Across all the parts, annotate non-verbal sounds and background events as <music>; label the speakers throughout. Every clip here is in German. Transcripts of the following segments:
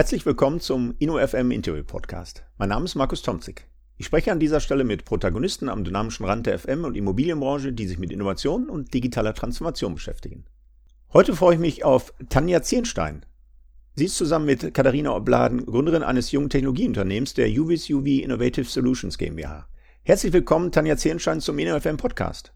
Speaker 1: Herzlich willkommen zum InnoFM Interview Podcast. Mein Name ist Markus Tomzig. Ich spreche an dieser Stelle mit Protagonisten am dynamischen Rand der FM- und Immobilienbranche, die sich mit Innovation und digitaler Transformation beschäftigen. Heute freue ich mich auf Tanja Zierenstein. Sie ist zusammen mit Katharina Obladen Gründerin eines jungen Technologieunternehmens, der UVS UV Innovative Solutions GmbH. Herzlich willkommen, Tanja Zierenstein, zum InnoFM Podcast.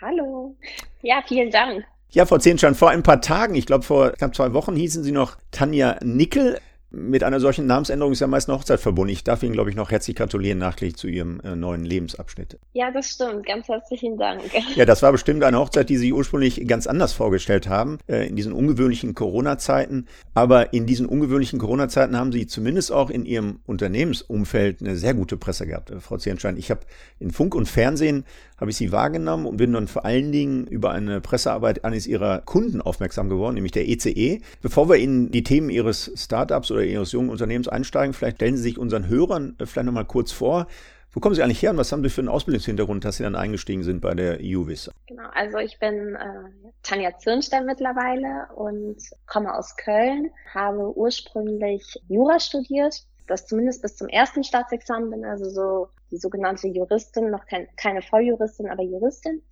Speaker 2: Hallo. Ja, vielen Dank.
Speaker 1: Ja, Frau Zierenstein, vor ein paar Tagen, ich glaube vor knapp zwei Wochen, hießen Sie noch Tanja Nickel mit einer solchen Namensänderung ist ja meist eine Hochzeit verbunden. Ich darf Ihnen, glaube ich, noch herzlich gratulieren nachträglich zu Ihrem äh, neuen Lebensabschnitt.
Speaker 2: Ja, das stimmt. Ganz herzlichen Dank. <laughs>
Speaker 1: Ja, das war bestimmt eine Hochzeit, die Sie ursprünglich ganz anders vorgestellt haben, äh, in diesen ungewöhnlichen Corona-Zeiten. Aber in diesen ungewöhnlichen Corona-Zeiten haben Sie zumindest auch in Ihrem Unternehmensumfeld eine sehr gute Presse gehabt, äh, Frau Zierenstein. Ich habe in Funk und Fernsehen habe ich Sie wahrgenommen und bin dann vor allen Dingen über eine Pressearbeit eines Ihrer Kunden aufmerksam geworden, nämlich der ECE. E. Bevor wir in die Themen Ihres Startups oder Ihres jungen Unternehmens einsteigen, vielleicht stellen Sie sich unseren Hörern äh, vielleicht nochmal kurz vor. Wo kommen Sie eigentlich her und was haben Sie für einen Ausbildungshintergrund, dass Sie dann eingestiegen sind bei der UVIS?
Speaker 2: Genau, also ich bin äh, Tanja Zirnstein mittlerweile und komme aus Köln, habe ursprünglich Jura studiert, das zumindest bis zum ersten Staatsexamen bin, also so die sogenannte Juristin, noch kein, keine Volljuristin, aber Juristin.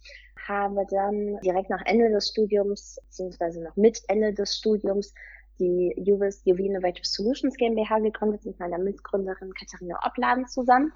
Speaker 2: Habe dann direkt nach Ende des Studiums, beziehungsweise noch mit Ende des Studiums, die UVIS UV Innovative Solutions GmbH gegründet mit meiner Mitgründerin Katharina Obladen zusammen.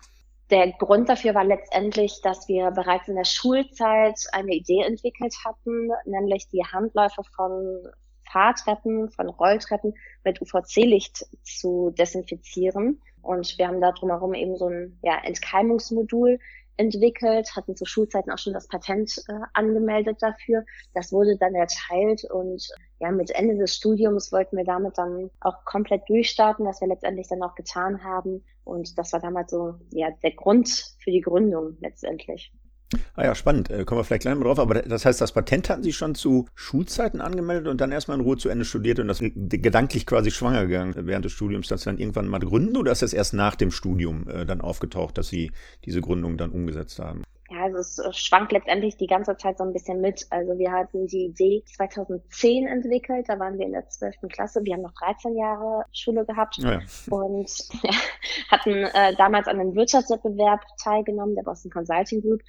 Speaker 2: Der Grund dafür war letztendlich, dass wir bereits in der Schulzeit eine Idee entwickelt hatten, nämlich die Handläufe von Fahrtreppen, von Rolltreppen mit UVC-Licht zu desinfizieren. Und wir haben da drumherum eben so ein ja, Entkeimungsmodul entwickelt, hatten zu Schulzeiten auch schon das Patent äh, angemeldet dafür. Das wurde dann erteilt und ja, mit Ende des Studiums wollten wir damit dann auch komplett durchstarten, was wir letztendlich dann auch getan haben. Und das war damals so ja der Grund für die Gründung letztendlich.
Speaker 1: Ah ja, spannend. Äh, kommen wir vielleicht gleich mal drauf. Aber das heißt, das Patent hatten Sie schon zu Schulzeiten angemeldet und dann erstmal in Ruhe zu Ende studiert und das gedanklich quasi schwanger gegangen während des Studiums, dass Sie dann irgendwann mal gründen oder ist das erst nach dem Studium äh, dann aufgetaucht, dass Sie diese Gründung dann umgesetzt haben?
Speaker 2: Ja, also es äh, schwankt letztendlich die ganze Zeit so ein bisschen mit. Also wir hatten die Idee 2010 entwickelt, da waren wir in der 12. Klasse. Wir haben noch 13 Jahre Schule gehabt oh ja. und ja, <laughs> hatten äh, damals an einem Wirtschaftswettbewerb teilgenommen, der Boston Consulting Group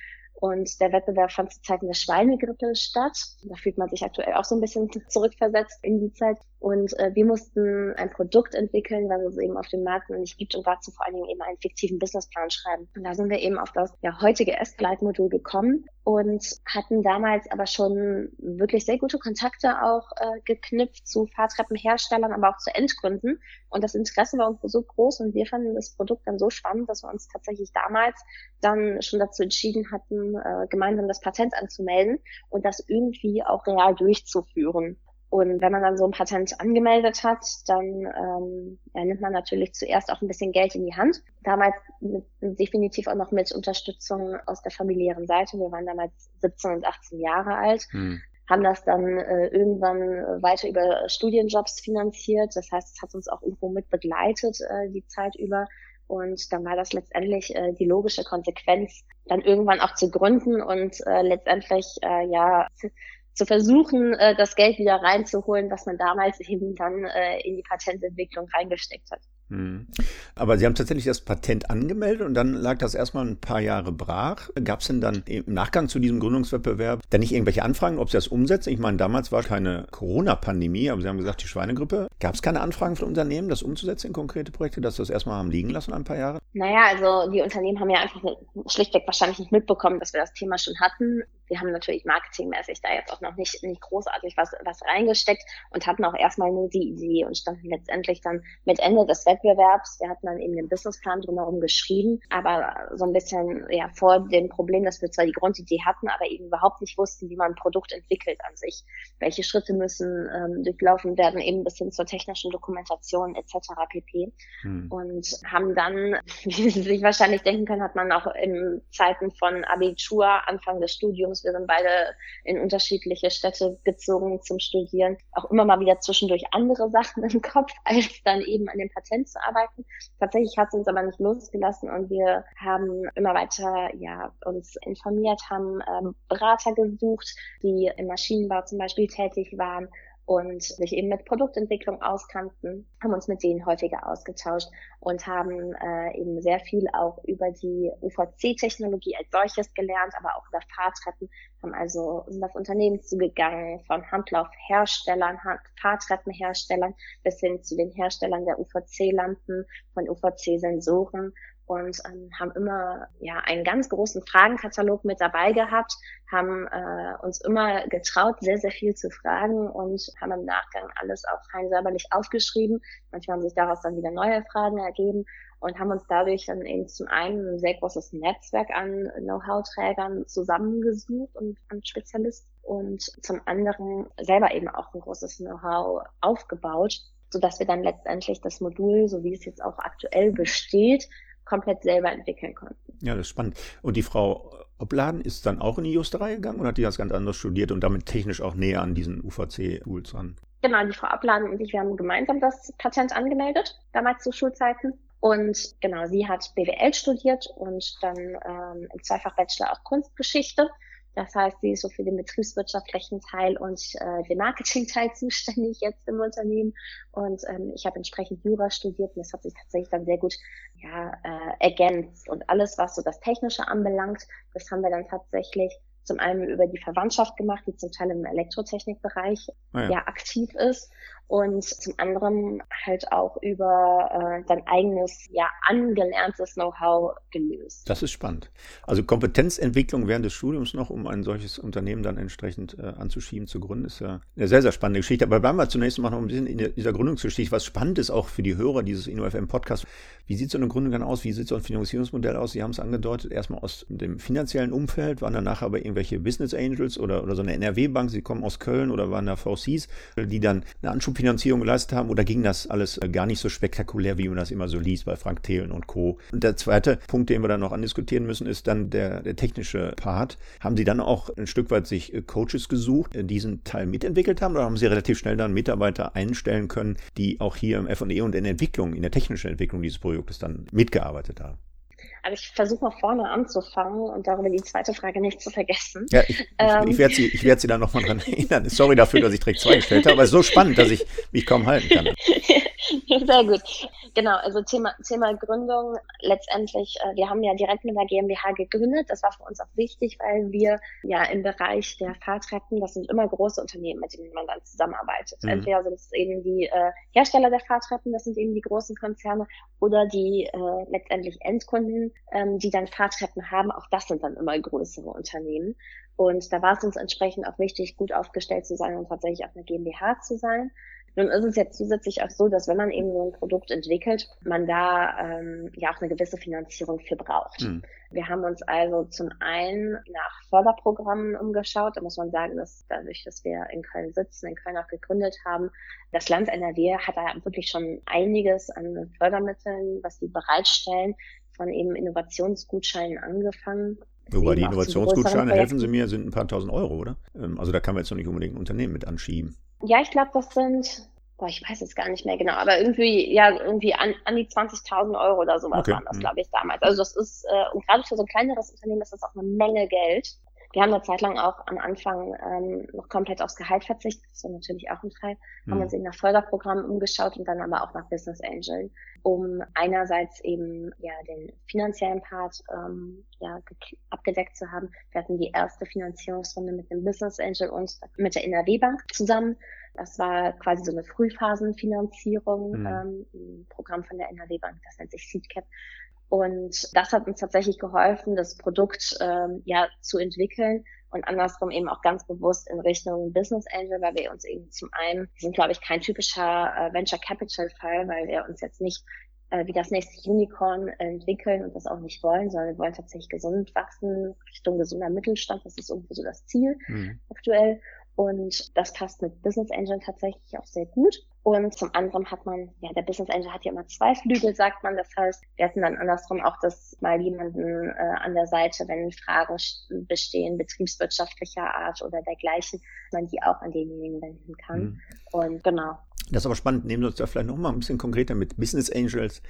Speaker 2: und der Wettbewerb fand zu Zeiten der Schweinegrippe statt. Da fühlt man sich aktuell auch so ein bisschen zurückversetzt in die Zeit. Und äh, wir mussten ein Produkt entwickeln, was es eben auf dem Markt noch nicht gibt und dazu vor allen Dingen eben einen fiktiven Businessplan schreiben. Und da sind wir eben auf das ja, heutige S-Glide-Modul gekommen und hatten damals aber schon wirklich sehr gute Kontakte auch äh, geknüpft zu Fahrtreppenherstellern, aber auch zu Endkunden. Und das Interesse war uns so groß und wir fanden das Produkt dann so spannend, dass wir uns tatsächlich damals dann schon dazu entschieden hatten, äh, gemeinsam das Patent anzumelden und das irgendwie auch real durchzuführen. Und wenn man dann so ein Patent angemeldet hat, dann ähm, ja, nimmt man natürlich zuerst auch ein bisschen Geld in die Hand. Damals mit, definitiv auch noch mit Unterstützung aus der familiären Seite. Wir waren damals 17 und 18 Jahre alt. Hm. haben das dann äh, irgendwann weiter über Studienjobs finanziert. Das heißt, es hat uns auch irgendwo mit begleitet äh, die Zeit über. Und dann war das letztendlich äh, die logische Konsequenz, dann irgendwann auch zu gründen und äh, letztendlich äh, ja zu versuchen, äh, das Geld wieder reinzuholen, was man damals eben dann äh, in die Patententwicklung reingesteckt hat.
Speaker 1: Hm. Aber Sie haben tatsächlich das Patent angemeldet und dann lag das erstmal ein paar Jahre brach. Gab es denn dann im Nachgang zu diesem Gründungswettbewerb dann nicht irgendwelche Anfragen, ob Sie das umsetzen? Ich meine, damals war keine Corona-Pandemie, aber Sie haben gesagt, die Schweinegrippe. Gab es keine Anfragen von Unternehmen, das umzusetzen in konkrete Projekte, dass das erstmal haben liegen lassen ein paar Jahre?
Speaker 2: Naja, also die Unternehmen haben ja einfach schlichtweg wahrscheinlich nicht mitbekommen, dass wir das Thema schon hatten. Wir haben natürlich marketingmäßig da jetzt auch noch nicht, nicht großartig was, was reingesteckt und hatten auch erstmal nur die Idee und standen letztendlich dann mit Ende des Wettbewerbs. Wir hatten dann eben den Businessplan drumherum geschrieben, aber so ein bisschen ja vor dem Problem, dass wir zwar die Grundidee hatten, aber eben überhaupt nicht wussten, wie man ein Produkt entwickelt an sich. Welche Schritte müssen ähm, durchlaufen werden, eben bis hin zur technischen Dokumentation etc. pp. Hm. Und haben dann, <laughs> wie Sie sich wahrscheinlich denken können, hat man auch in Zeiten von Abitur, Anfang des Studiums, wir sind beide in unterschiedliche Städte gezogen zum Studieren, auch immer mal wieder zwischendurch andere Sachen <laughs> im Kopf, als dann eben an dem Patent zu arbeiten. Tatsächlich hat es uns aber nicht losgelassen und wir haben immer weiter ja, uns informiert, haben ähm, Berater gesucht, die im Maschinenbau zum Beispiel tätig waren und sich eben mit Produktentwicklung auskannten, haben uns mit denen häufiger ausgetauscht und haben äh, eben sehr viel auch über die UVC-Technologie als solches gelernt, aber auch über Fahrtreppen, haben also sind auf Unternehmen zugegangen, von Handlaufherstellern, Fahrtreppenherstellern bis hin zu den Herstellern der UVC-Lampen, von UVC-Sensoren und ähm, haben immer ja einen ganz großen Fragenkatalog mit dabei gehabt, haben äh, uns immer getraut, sehr, sehr viel zu fragen und haben im Nachgang alles auch rein säuberlich aufgeschrieben. Manchmal haben sich daraus dann wieder neue Fragen ergeben und haben uns dadurch dann eben zum einen ein sehr großes Netzwerk an Know-how-Trägern zusammengesucht und an Spezialisten und zum anderen selber eben auch ein großes Know-how aufgebaut, so dass wir dann letztendlich das Modul, so wie es jetzt auch aktuell besteht, komplett selber entwickeln konnten.
Speaker 1: Ja, das ist spannend. Und die Frau Opladen ist dann auch in die Justerei gegangen oder hat die das ganz anders studiert und damit technisch auch näher an diesen UVC-Tools ran?
Speaker 2: Genau, die Frau Abladen und ich, wir haben gemeinsam das Patent angemeldet, damals zu Schulzeiten. Und genau, sie hat BWL studiert und dann ähm, im Zweifach-Bachelor auch Kunstgeschichte. Das heißt, sie ist so für den betriebswirtschaftlichen Teil und äh, den Marketingteil <laughs> zuständig jetzt im Unternehmen. Und ähm, ich habe entsprechend Jura studiert und das hat sich tatsächlich dann sehr gut ja, äh, ergänzt. Und alles, was so das Technische anbelangt, das haben wir dann tatsächlich zum einen über die Verwandtschaft gemacht, die zum Teil im Elektrotechnikbereich ah ja. ja aktiv ist und zum anderen halt auch über äh, dein eigenes, ja, angelerntes Know-how gelöst.
Speaker 1: Das ist spannend. Also Kompetenzentwicklung während des Studiums noch, um ein solches Unternehmen dann entsprechend äh, anzuschieben, zu gründen, ist ja eine sehr, sehr spannende Geschichte. Aber bleiben wir zunächst mal noch ein bisschen in dieser Gründungsgeschichte, was spannend ist auch für die Hörer dieses InnoFM-Podcasts. Wie sieht so eine Gründung dann aus? Wie sieht so ein Finanzierungsmodell aus? Sie haben es angedeutet, erstmal aus dem finanziellen Umfeld, waren danach aber irgendwelche Business Angels oder, oder so eine NRW-Bank, Sie kommen aus Köln oder waren da VCs, die dann eine Anschub Finanzierung geleistet haben oder ging das alles äh, gar nicht so spektakulär, wie man das immer so liest bei Frank Thelen und Co. Und der zweite Punkt, den wir dann noch andiskutieren müssen, ist dann der, der technische Part. Haben Sie dann auch ein Stück weit sich äh, Coaches gesucht, die diesen Teil mitentwickelt haben oder haben Sie relativ schnell dann Mitarbeiter einstellen können, die auch hier im F&E und in der Entwicklung, in der technischen Entwicklung dieses Projektes dann mitgearbeitet haben?
Speaker 2: Also ich versuche mal vorne anzufangen und darüber die zweite Frage nicht zu vergessen.
Speaker 1: Ja, ich, ähm, ich, ich werde Sie, ich werd Sie dann nochmal dran erinnern. Sorry dafür, dass ich direkt zwei gestellt habe, aber es ist so spannend, dass ich mich kaum halten kann. <laughs>
Speaker 2: Sehr gut. Genau, also Thema, Thema Gründung. Letztendlich, äh, wir haben ja direkt mit der GmbH gegründet. Das war für uns auch wichtig, weil wir ja im Bereich der Fahrtreppen, das sind immer große Unternehmen, mit denen man dann zusammenarbeitet. Mhm. Entweder sind es eben die äh, Hersteller der Fahrtreppen, das sind eben die großen Konzerne, oder die äh, letztendlich Endkunden, ähm, die dann Fahrtreppen haben. Auch das sind dann immer größere Unternehmen. Und da war es uns entsprechend auch wichtig, gut aufgestellt zu sein und tatsächlich auch eine GmbH zu sein. Nun ist es jetzt zusätzlich auch so, dass wenn man eben so ein Produkt entwickelt, man da ähm, ja auch eine gewisse Finanzierung für braucht. Mhm. Wir haben uns also zum einen nach Förderprogrammen umgeschaut. Da muss man sagen, dass dadurch, dass wir in Köln sitzen, in Köln auch gegründet haben, das Land NRW hat da wirklich schon einiges an Fördermitteln, was sie bereitstellen, von eben Innovationsgutscheinen angefangen.
Speaker 1: Wobei die Innovationsgutscheine, helfen Sie mir, sind ein paar tausend Euro, oder? Ähm, also da kann man jetzt noch nicht unbedingt ein Unternehmen mit anschieben.
Speaker 2: Ja, ich glaube, das sind, boah, ich weiß es gar nicht mehr genau, aber irgendwie, ja, irgendwie an, an die 20.000 Euro oder sowas okay. waren das, mhm. glaube ich, damals. Also das ist, äh, und gerade für so ein kleineres Unternehmen ist das auch eine Menge Geld. Wir haben eine Zeit lang auch am Anfang ähm, noch komplett aufs Gehalt verzichtet, das war natürlich auch ein Fall, mhm. haben uns eben nach Förderprogrammen umgeschaut und dann aber auch nach Business Angel, um einerseits eben ja den finanziellen Part ähm, ja, abgedeckt zu haben. Wir hatten die erste Finanzierungsrunde mit dem Business Angel und mit der NRW Bank zusammen. Das war quasi so eine Frühphasenfinanzierung, mhm. ähm, ein Programm von der NRW Bank, das nennt sich SeedCap. Und das hat uns tatsächlich geholfen, das Produkt ähm, ja zu entwickeln und andersrum eben auch ganz bewusst in Richtung Business Angel, weil wir uns eben zum einen, wir sind glaube ich kein typischer äh, Venture Capital Fall, weil wir uns jetzt nicht äh, wie das nächste Unicorn entwickeln und das auch nicht wollen, sondern wir wollen tatsächlich gesund wachsen, Richtung gesunder Mittelstand, das ist irgendwie so das Ziel mhm. aktuell. Und das passt mit Business Angel tatsächlich auch sehr gut. Und zum anderen hat man, ja, der Business Angel hat ja immer zwei Flügel, sagt man. Das heißt, wir hatten dann andersrum auch das mal jemanden äh, an der Seite, wenn Fragen bestehen, betriebswirtschaftlicher Art oder dergleichen, man die auch an denjenigen wenden kann. Mhm. Und genau.
Speaker 1: Das ist aber spannend. Nehmen wir uns da vielleicht noch mal ein bisschen konkreter mit Business Angels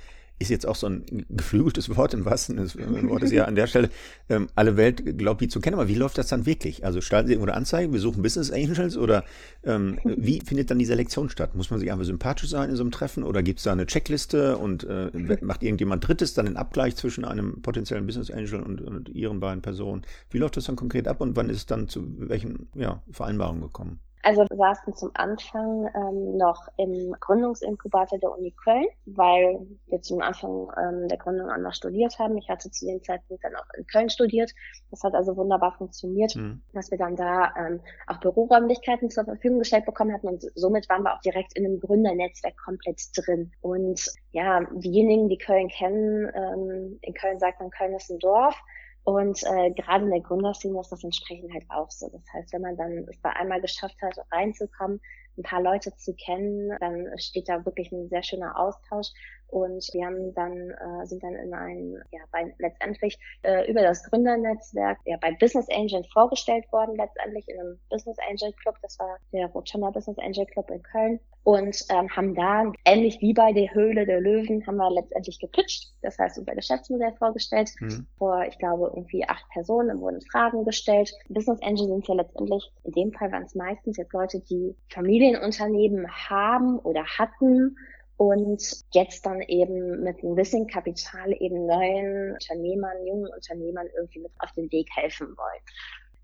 Speaker 1: ist jetzt auch so ein geflügeltes Wort im wahrsten Wort ist ja an der Stelle, ähm, alle Welt glaubt, die zu kennen. Aber wie läuft das dann wirklich? Also starten Sie irgendwo Anzeigen, wir suchen Business Angels oder ähm, wie findet dann die Selektion statt? Muss man sich einfach sympathisch sein in so einem Treffen oder gibt es da eine Checkliste und äh, macht irgendjemand Drittes dann den Abgleich zwischen einem potenziellen Business Angel und, und Ihren beiden Personen? Wie läuft das dann konkret ab und wann ist es dann zu welchen ja, Vereinbarungen gekommen?
Speaker 2: Also wir saßen zum Anfang ähm, noch im Gründungsinkubator der Uni Köln, weil wir zum Anfang ähm, der Gründung auch noch studiert haben. Ich hatte zu dem Zeitpunkt dann auch in Köln studiert. Das hat also wunderbar funktioniert, mhm. dass wir dann da ähm, auch Büroräumlichkeiten zur Verfügung gestellt bekommen hatten und somit waren wir auch direkt in einem Gründernetzwerk komplett drin. Und ja, diejenigen, die Köln kennen, ähm, in Köln sagt man, Köln ist ein Dorf. Und äh, gerade in der Gründerszene ist das entsprechend halt auch so. Das heißt, wenn man dann es da einmal geschafft hat, reinzukommen, ein paar Leute zu kennen, dann steht da wirklich ein sehr schöner Austausch. Und wir haben dann, äh, sind dann in ein, ja, bei, letztendlich äh, über das Gründernetzwerk ja, bei Business Angel vorgestellt worden, letztendlich in einem Business Angel Club. Das war der Rotschana Business Angel Club in Köln und ähm, haben da, ähnlich wie bei der Höhle der Löwen, haben wir letztendlich gepitcht. Das heißt, unser Geschäftsmodell vorgestellt. Mhm. Vor, ich glaube, irgendwie acht Personen wurden Fragen gestellt. Business Angel sind ja letztendlich, in dem Fall waren es meistens jetzt Leute, die Familienunternehmen haben oder hatten und jetzt dann eben mit einem bisschen Kapital eben neuen Unternehmern, jungen Unternehmern irgendwie mit auf den Weg helfen wollen.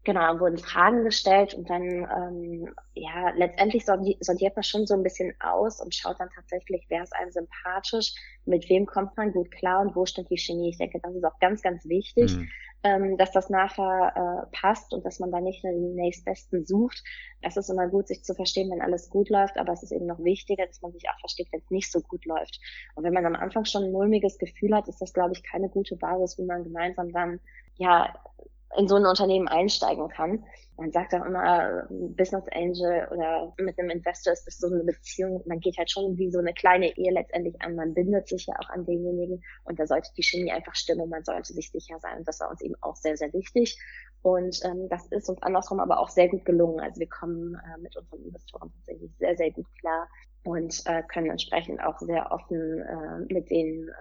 Speaker 2: Genau, wurden Fragen gestellt und dann, ähm, ja, letztendlich sortiert man schon so ein bisschen aus und schaut dann tatsächlich, wer ist einem sympathisch, mit wem kommt man gut klar und wo stimmt die Chemie. Ich denke, das ist auch ganz, ganz wichtig, mhm. Ähm, dass das nachher äh, passt und dass man da nicht den nächstbesten sucht. Es ist immer gut, sich zu verstehen, wenn alles gut läuft, aber es ist eben noch wichtiger, dass man sich auch versteht, wenn es nicht so gut läuft. Und wenn man am Anfang schon ein mulmiges Gefühl hat, ist das, glaube ich, keine gute Basis, wie man gemeinsam dann ja in so ein Unternehmen einsteigen kann. Man sagt auch immer, Business Angel oder mit einem Investor ist das so eine Beziehung. Man geht halt schon wie so eine kleine Ehe letztendlich an. Man bindet sich ja auch an denjenigen und da sollte die Chemie einfach stimmen man sollte sich sicher sein. Und das war uns eben auch sehr, sehr wichtig. Und ähm, das ist uns andersrum aber auch sehr gut gelungen. Also wir kommen äh, mit unseren Investoren tatsächlich sehr, sehr gut klar und äh, können entsprechend auch sehr offen äh, mit denen äh,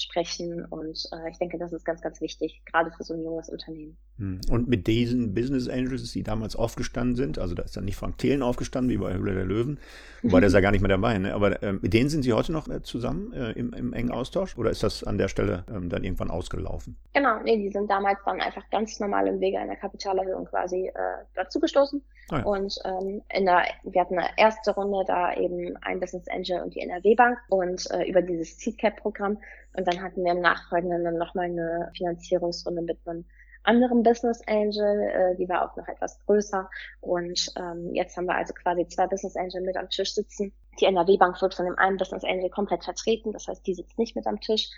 Speaker 2: sprechen. Und äh, ich denke, das ist ganz, ganz wichtig, gerade für so ein junges Unternehmen.
Speaker 1: Hm. Und mit diesen Business Angels, die damals aufgestanden sind, also da ist dann nicht Frank Thelen aufgestanden, wie bei Höhle der Löwen, <laughs> wobei der ist ja gar nicht mehr dabei, ne? aber äh, mit denen sind Sie heute noch äh, zusammen äh, im, im, engen Austausch oder ist das an der Stelle ähm, dann irgendwann ausgelaufen?
Speaker 2: Genau, nee, die sind damals dann einfach ganz normal im Wege einer Kapitalerhöhung quasi äh, dazugestoßen. Ah, ja. Und ähm, in der, wir hatten eine erste Runde da eben ein Business Angel und die NRW Bank und äh, über dieses Seedcap-Programm und dann hatten wir im Nachfolgenden dann nochmal eine Finanzierungsrunde mit einem anderen Business Angel, äh, die war auch noch etwas größer. Und ähm, jetzt haben wir also quasi zwei Business Angel mit am Tisch sitzen. Die NRW Bank wird von dem einen Business Angel komplett vertreten, das heißt, die sitzt nicht mit am Tisch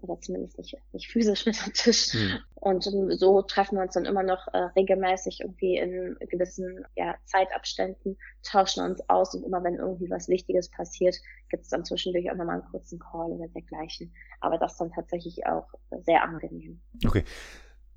Speaker 2: oder zumindest nicht, nicht physisch mit am Tisch. Mhm. Und so treffen wir uns dann immer noch äh, regelmäßig irgendwie in gewissen ja, Zeitabständen, tauschen uns aus und immer wenn irgendwie was Wichtiges passiert, gibt es dann zwischendurch auch nochmal einen kurzen Call oder dergleichen. Aber das dann tatsächlich auch sehr angenehm.
Speaker 1: Okay.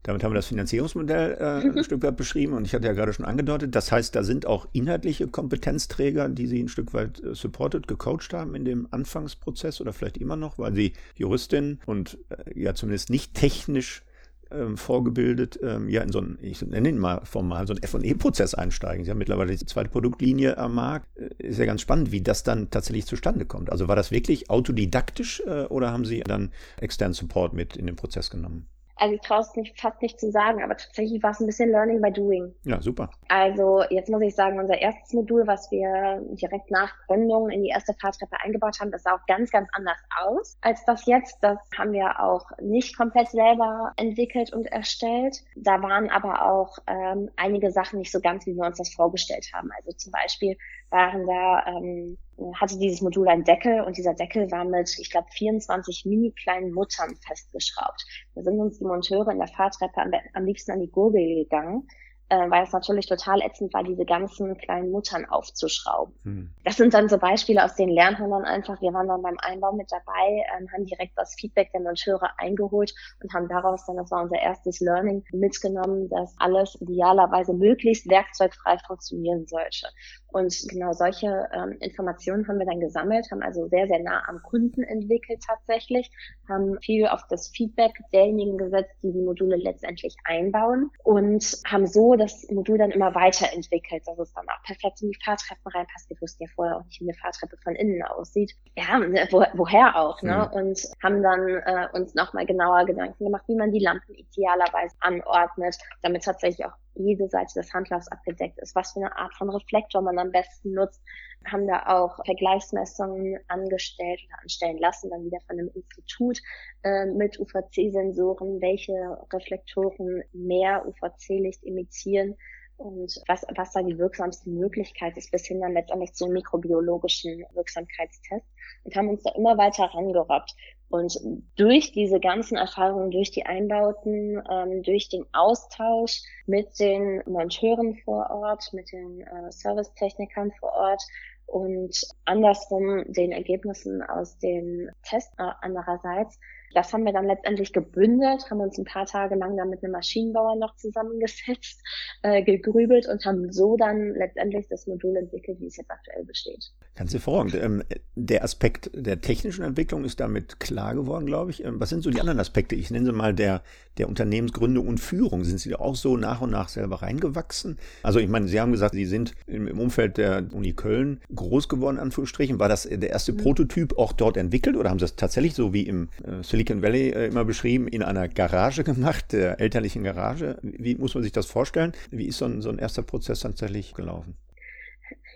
Speaker 1: Damit haben wir das Finanzierungsmodell äh, <laughs> ein Stück weit beschrieben und ich hatte ja gerade schon angedeutet, das heißt, da sind auch inhaltliche Kompetenzträger, die Sie ein Stück weit äh, supported, gecoacht haben in dem Anfangsprozess oder vielleicht immer noch, weil Sie Juristin und äh, ja zumindest nicht technisch ähm, vorgebildet, ähm, ja in so einen, ich nenne ihn mal formal, so einen F&E-Prozess einsteigen. Sie haben mittlerweile die zweite Produktlinie am Markt. Äh, ist ja ganz spannend, wie das dann tatsächlich zustande kommt. Also war das wirklich autodidaktisch äh, oder haben Sie dann externen Support mit in den Prozess genommen?
Speaker 2: Also ich traue es nicht, fast nicht zu sagen, aber tatsächlich war es ein bisschen Learning by Doing.
Speaker 1: Ja, super.
Speaker 2: Also jetzt muss ich sagen, unser erstes Modul, was wir direkt nach Gründung in die erste Fahrtreppe eingebaut haben, das sah auch ganz, ganz anders aus als das jetzt. Das haben wir auch nicht komplett selber entwickelt und erstellt. Da waren aber auch ähm, einige Sachen nicht so ganz, wie wir uns das vorgestellt haben. Also zum Beispiel waren da ähm, hatte dieses Modul einen Deckel und dieser Deckel war mit, ich glaube, 24 mini kleinen Muttern festgeschraubt. Da sind uns die Monteure in der Fahrtreppe am, am liebsten an die Gurgel gegangen, äh, weil es natürlich total ätzend war, diese ganzen kleinen Muttern aufzuschrauben. Hm. Das sind dann so Beispiele, aus denen lernt man dann einfach. Wir waren dann beim Einbau mit dabei, ähm, haben direkt das Feedback der Monteure eingeholt und haben daraus dann, das war unser erstes Learning, mitgenommen, dass alles idealerweise möglichst werkzeugfrei funktionieren sollte. Und genau solche ähm, Informationen haben wir dann gesammelt, haben also sehr, sehr nah am Kunden entwickelt tatsächlich, haben viel auf das Feedback derjenigen gesetzt, die die Module letztendlich einbauen und haben so das Modul dann immer weiterentwickelt, dass es dann auch perfekt in die Fahrtreppen reinpasst. Wir wussten ja vorher auch nicht, wie eine Fahrtreppe von innen aussieht. Ja, wo, woher auch, ne? Mhm. Und haben dann äh, uns nochmal genauer Gedanken gemacht, wie man die Lampen idealerweise anordnet, damit tatsächlich auch jede Seite des Handlaufs abgedeckt ist, was für eine Art von Reflektor man am besten nutzt, haben da auch Vergleichsmessungen angestellt oder anstellen lassen, dann wieder von einem Institut äh, mit UVC-Sensoren, welche Reflektoren mehr UVC-Licht imitieren und was, was da die wirksamste Möglichkeit ist, bis hin dann letztendlich zum mikrobiologischen Wirksamkeitstest und haben uns da immer weiter rangerobbt. Und durch diese ganzen Erfahrungen, durch die Einbauten, ähm, durch den Austausch mit den Monteuren vor Ort, mit den äh, Servicetechnikern vor Ort und andersrum den Ergebnissen aus den Tests äh, andererseits das haben wir dann letztendlich gebündelt, haben uns ein paar Tage lang dann mit einem Maschinenbauer noch zusammengesetzt, äh, gegrübelt und haben so dann letztendlich das Modul entwickelt, wie es jetzt aktuell besteht.
Speaker 1: Ganz hervorragend. Ähm, der Aspekt der technischen Entwicklung ist damit klar geworden, glaube ich. Ähm, was sind so die anderen Aspekte? Ich nenne sie mal der, der Unternehmensgründung und Führung. Sind Sie da auch so nach und nach selber reingewachsen? Also ich meine, Sie haben gesagt, Sie sind im, Umfeld der Uni Köln groß geworden, Anführungsstrichen. War das der erste mhm. Prototyp auch dort entwickelt oder haben Sie das tatsächlich so wie im äh, Silicon Silicon Valley äh, immer beschrieben, in einer Garage gemacht, der elterlichen Garage. Wie muss man sich das vorstellen? Wie ist so ein, so ein erster Prozess tatsächlich gelaufen?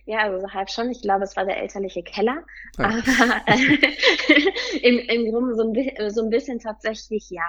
Speaker 2: Ja, also halb schon. Ich glaube, es war der elterliche Keller. Ja. Aber äh, <laughs> im, im Grunde so ein, so ein bisschen tatsächlich ja.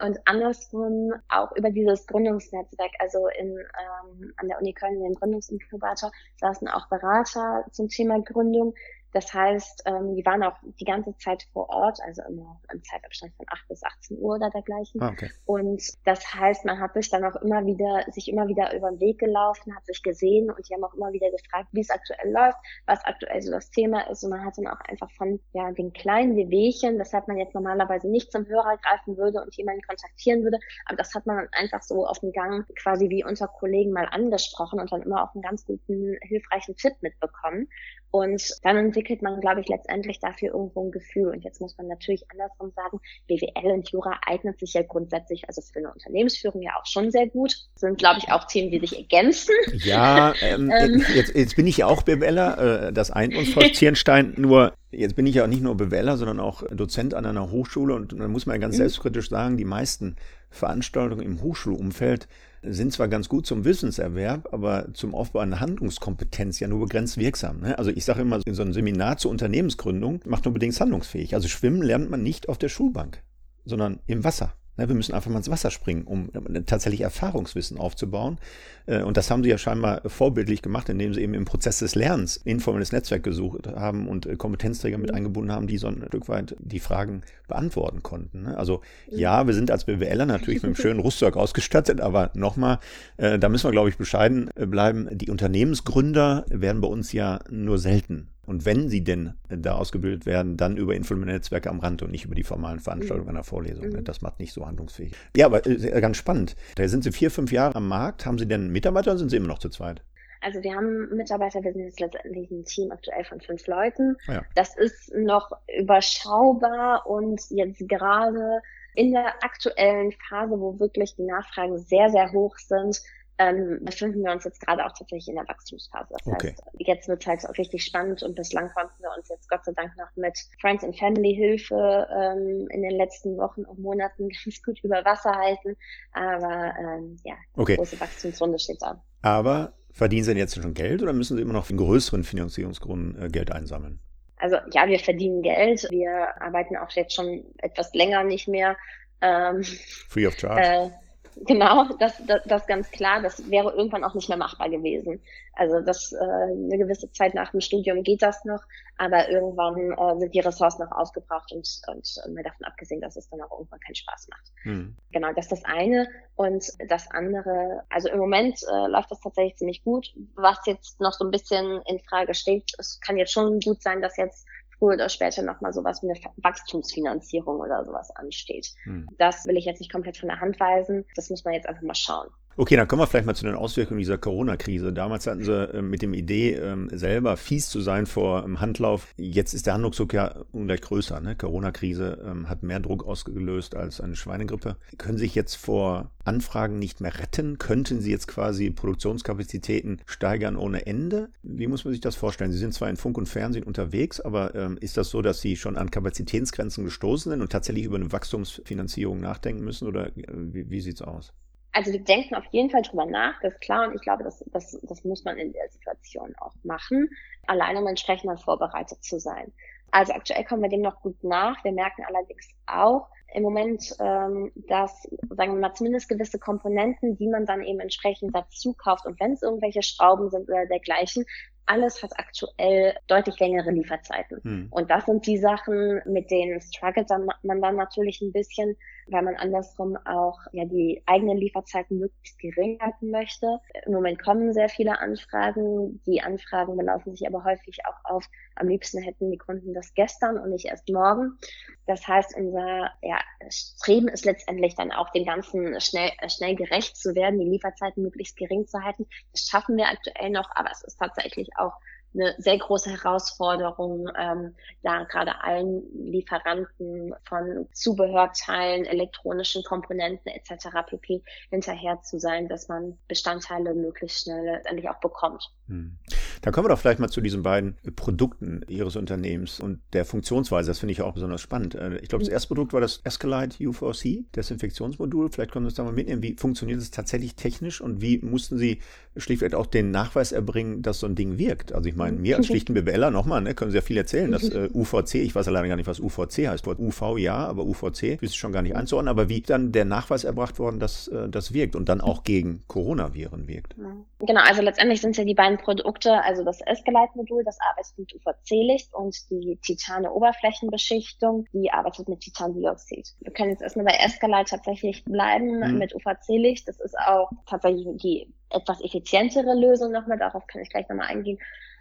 Speaker 2: Und andersrum auch über dieses Gründungsnetzwerk. Also in, ähm, an der Uni Köln, in dem Gründungsinkubator, saßen auch Berater zum Thema Gründung. Das heißt, ähm, die waren auch die ganze Zeit vor Ort, also immer im Zeitabstand von 8 bis 18 Uhr oder dergleichen. Ah, okay. Und das heißt, man hat sich dann auch immer wieder, sich immer wieder über den Weg gelaufen, hat sich gesehen und die haben auch immer wieder gefragt, wie es aktuell läuft, was aktuell so das Thema ist. Und man hat dann auch einfach von ja, den kleinen Wehwehchen, weshalb man jetzt normalerweise nicht zum Hörer greifen würde und jemanden kontaktieren würde, aber das hat man dann einfach so auf dem Gang quasi wie unter Kollegen mal angesprochen und dann immer auch einen ganz guten, hilfreichen Tipp mitbekommen. Und dann entwickelt man, glaube ich, letztendlich dafür irgendwo ein Gefühl. Und jetzt muss man natürlich andersrum sagen, BWL und Jura eignet sich ja grundsätzlich, also für eine Unternehmensführung ja auch schon sehr gut. Das sind, glaube ich, auch Themen, die sich ergänzen.
Speaker 1: Ja, ähm, <laughs> ähm. Jetzt, jetzt bin ich ja auch BWLer, äh, das eint uns, <laughs> Frau Zierenstein, nur Jetzt bin ich ja nicht nur BWLer, sondern auch Dozent an einer Hochschule und da muss man ja ganz mhm. selbstkritisch sagen, die meisten Veranstaltungen im Hochschulumfeld sind zwar ganz gut zum Wissenserwerb, aber zum Aufbau einer Handlungskompetenz ja nur begrenzt wirksam. Ne? Also ich sage immer, so ein Seminar zur Unternehmensgründung macht nur bedingt handlungsfähig. Also schwimmen lernt man nicht auf der Schulbank, sondern im Wasser. Ne, wir müssen einfach mal ins Wasser springen, um tatsächlich Erfahrungswissen aufzubauen. Äh, und das haben sie ja scheinbar vorbildlich gemacht, indem sie eben im Prozess des Lernens informelles Netzwerk gesucht haben und äh, Kompetenzträger mit eingebunden haben, die so ein Stück weit die Fragen beantworten konnten. Ne? Also ja, wir sind als BWLer natürlich mit einem schönen Rüstzeug ausgestattet, aber nochmal, äh, da müssen wir, glaube ich, bescheiden bleiben. Die Unternehmensgründer werden bei uns ja nur selten und wenn sie denn da ausgebildet werden, dann über informelle Netzwerke am Rand und nicht über die formalen Veranstaltungen mhm. einer Vorlesung. Mhm. Das macht nicht so handlungsfähig. Ja, aber äh, ganz spannend. Da sind Sie vier, fünf Jahre am Markt. Haben Sie denn Mitarbeiter oder sind Sie immer noch zu zweit?
Speaker 2: Also wir haben Mitarbeiter, wir sind jetzt letztendlich ein Team aktuell von fünf Leuten. Ah ja. Das ist noch überschaubar und jetzt gerade in der aktuellen Phase, wo wirklich die Nachfragen sehr, sehr hoch sind, ähm, befinden wir uns jetzt gerade auch tatsächlich in der Wachstumsphase. Das okay. heißt, jetzt wird es halt auch richtig spannend und bislang konnten wir uns jetzt Gott sei Dank noch mit Friends and Family Hilfe ähm, in den letzten Wochen und Monaten <laughs> ganz gut über Wasser halten. Aber ähm, ja, okay. große Wachstumsrunde steht an.
Speaker 1: Aber verdienen Sie denn jetzt schon Geld oder müssen Sie immer noch in größeren Finanzierungsgründen äh, Geld einsammeln?
Speaker 2: Also ja, wir verdienen Geld. Wir arbeiten auch jetzt schon etwas länger nicht mehr.
Speaker 1: Ähm, Free of <laughs> charge. Äh,
Speaker 2: genau, das, das, das ganz klar. Das wäre irgendwann auch nicht mehr machbar gewesen. Also das äh, eine gewisse Zeit nach dem Studium geht das noch, aber irgendwann äh, sind die Ressourcen noch aufgebraucht und, und mal davon abgesehen, dass es dann auch irgendwann keinen Spaß macht. Hm. Genau, das ist das eine. Und das andere, also im Moment äh, läuft das tatsächlich ziemlich gut. Was jetzt noch so ein bisschen in Frage steht, es kann jetzt schon gut sein, dass jetzt früher oder später nochmal sowas wie eine Wachstumsfinanzierung oder sowas ansteht. Hm. Das will ich jetzt nicht komplett von der Hand weisen. Das muss man jetzt einfach mal schauen.
Speaker 1: Okay, dann kommen wir vielleicht mal zu den Auswirkungen dieser Corona-Krise. Damals hatten sie äh, mit dem Idee, ähm, selber fies zu sein vor ähm, Handlauf. Jetzt ist der Handlungsdruck ja ungleich größer. Ne? Corona-Krise ähm, hat mehr Druck ausgelöst als eine Schweinegrippe. Können sich jetzt vor Anfragen nicht mehr retten? Könnten Sie jetzt quasi Produktionskapazitäten steigern ohne Ende? Wie muss man sich das vorstellen? Sie sind zwar in Funk und Fernsehen unterwegs, aber ähm, ist das so, dass Sie schon an Kapazitätsgrenzen gestoßen sind und tatsächlich über eine Wachstumsfinanzierung nachdenken müssen? Oder äh, wie, wie sieht's aus?
Speaker 2: Also wir denken auf jeden Fall drüber nach, das ist klar und ich glaube, das, das, das muss man in der Situation auch machen, allein um entsprechend dann vorbereitet zu sein. Also aktuell kommen wir dem noch gut nach. Wir merken allerdings auch im Moment, ähm, dass, sagen wir mal, zumindest gewisse Komponenten, die man dann eben entsprechend dazu kauft und wenn es irgendwelche Schrauben sind oder dergleichen, alles hat aktuell deutlich längere Lieferzeiten. Hm. Und das sind die Sachen, mit denen struggelt man dann natürlich ein bisschen, weil man andersrum auch ja die eigenen Lieferzeiten möglichst gering halten möchte. Im Moment kommen sehr viele Anfragen. Die Anfragen belaufen sich aber häufig auch auf, am liebsten hätten die Kunden das gestern und nicht erst morgen. Das heißt, unser ja, Streben ist letztendlich dann auch dem Ganzen schnell, schnell gerecht zu werden, die Lieferzeiten möglichst gering zu halten. Das schaffen wir aktuell noch, aber es ist tatsächlich auch eine sehr große Herausforderung, ähm, da gerade allen Lieferanten von Zubehörteilen, elektronischen Komponenten etc. pp. hinterher zu sein, dass man Bestandteile möglichst schnell endlich auch bekommt. Hm.
Speaker 1: Dann kommen wir doch vielleicht mal zu diesen beiden Produkten Ihres Unternehmens und der Funktionsweise. Das finde ich auch besonders spannend. Äh, ich glaube, das hm. erste Produkt war das Escalite U4C, Desinfektionsmodul. Vielleicht können Sie uns da mal mitnehmen. Wie funktioniert es tatsächlich technisch und wie mussten Sie schlichtweg auch den Nachweis erbringen, dass so ein Ding wirkt? Also ich meine, mir als schlichten BWLer nochmal, ne, können Sie ja viel erzählen. Das äh, UVC, ich weiß alleine gar nicht, was UVC heißt. UV ja, aber UVC ist schon gar nicht einzuordnen. Aber wie dann der Nachweis erbracht worden, dass äh, das wirkt und dann auch gegen Coronaviren wirkt?
Speaker 2: Genau, also letztendlich sind es ja die beiden Produkte, also das Escalite-Modul, das arbeitet mit UVC-Licht und die Titane Oberflächenbeschichtung, die arbeitet mit Titandioxid. Wir können jetzt erstmal bei Escalite tatsächlich bleiben mhm. mit UVC-Licht. Das ist auch tatsächlich die etwas effizientere Lösung nochmal, darauf kann ich gleich nochmal eingehen.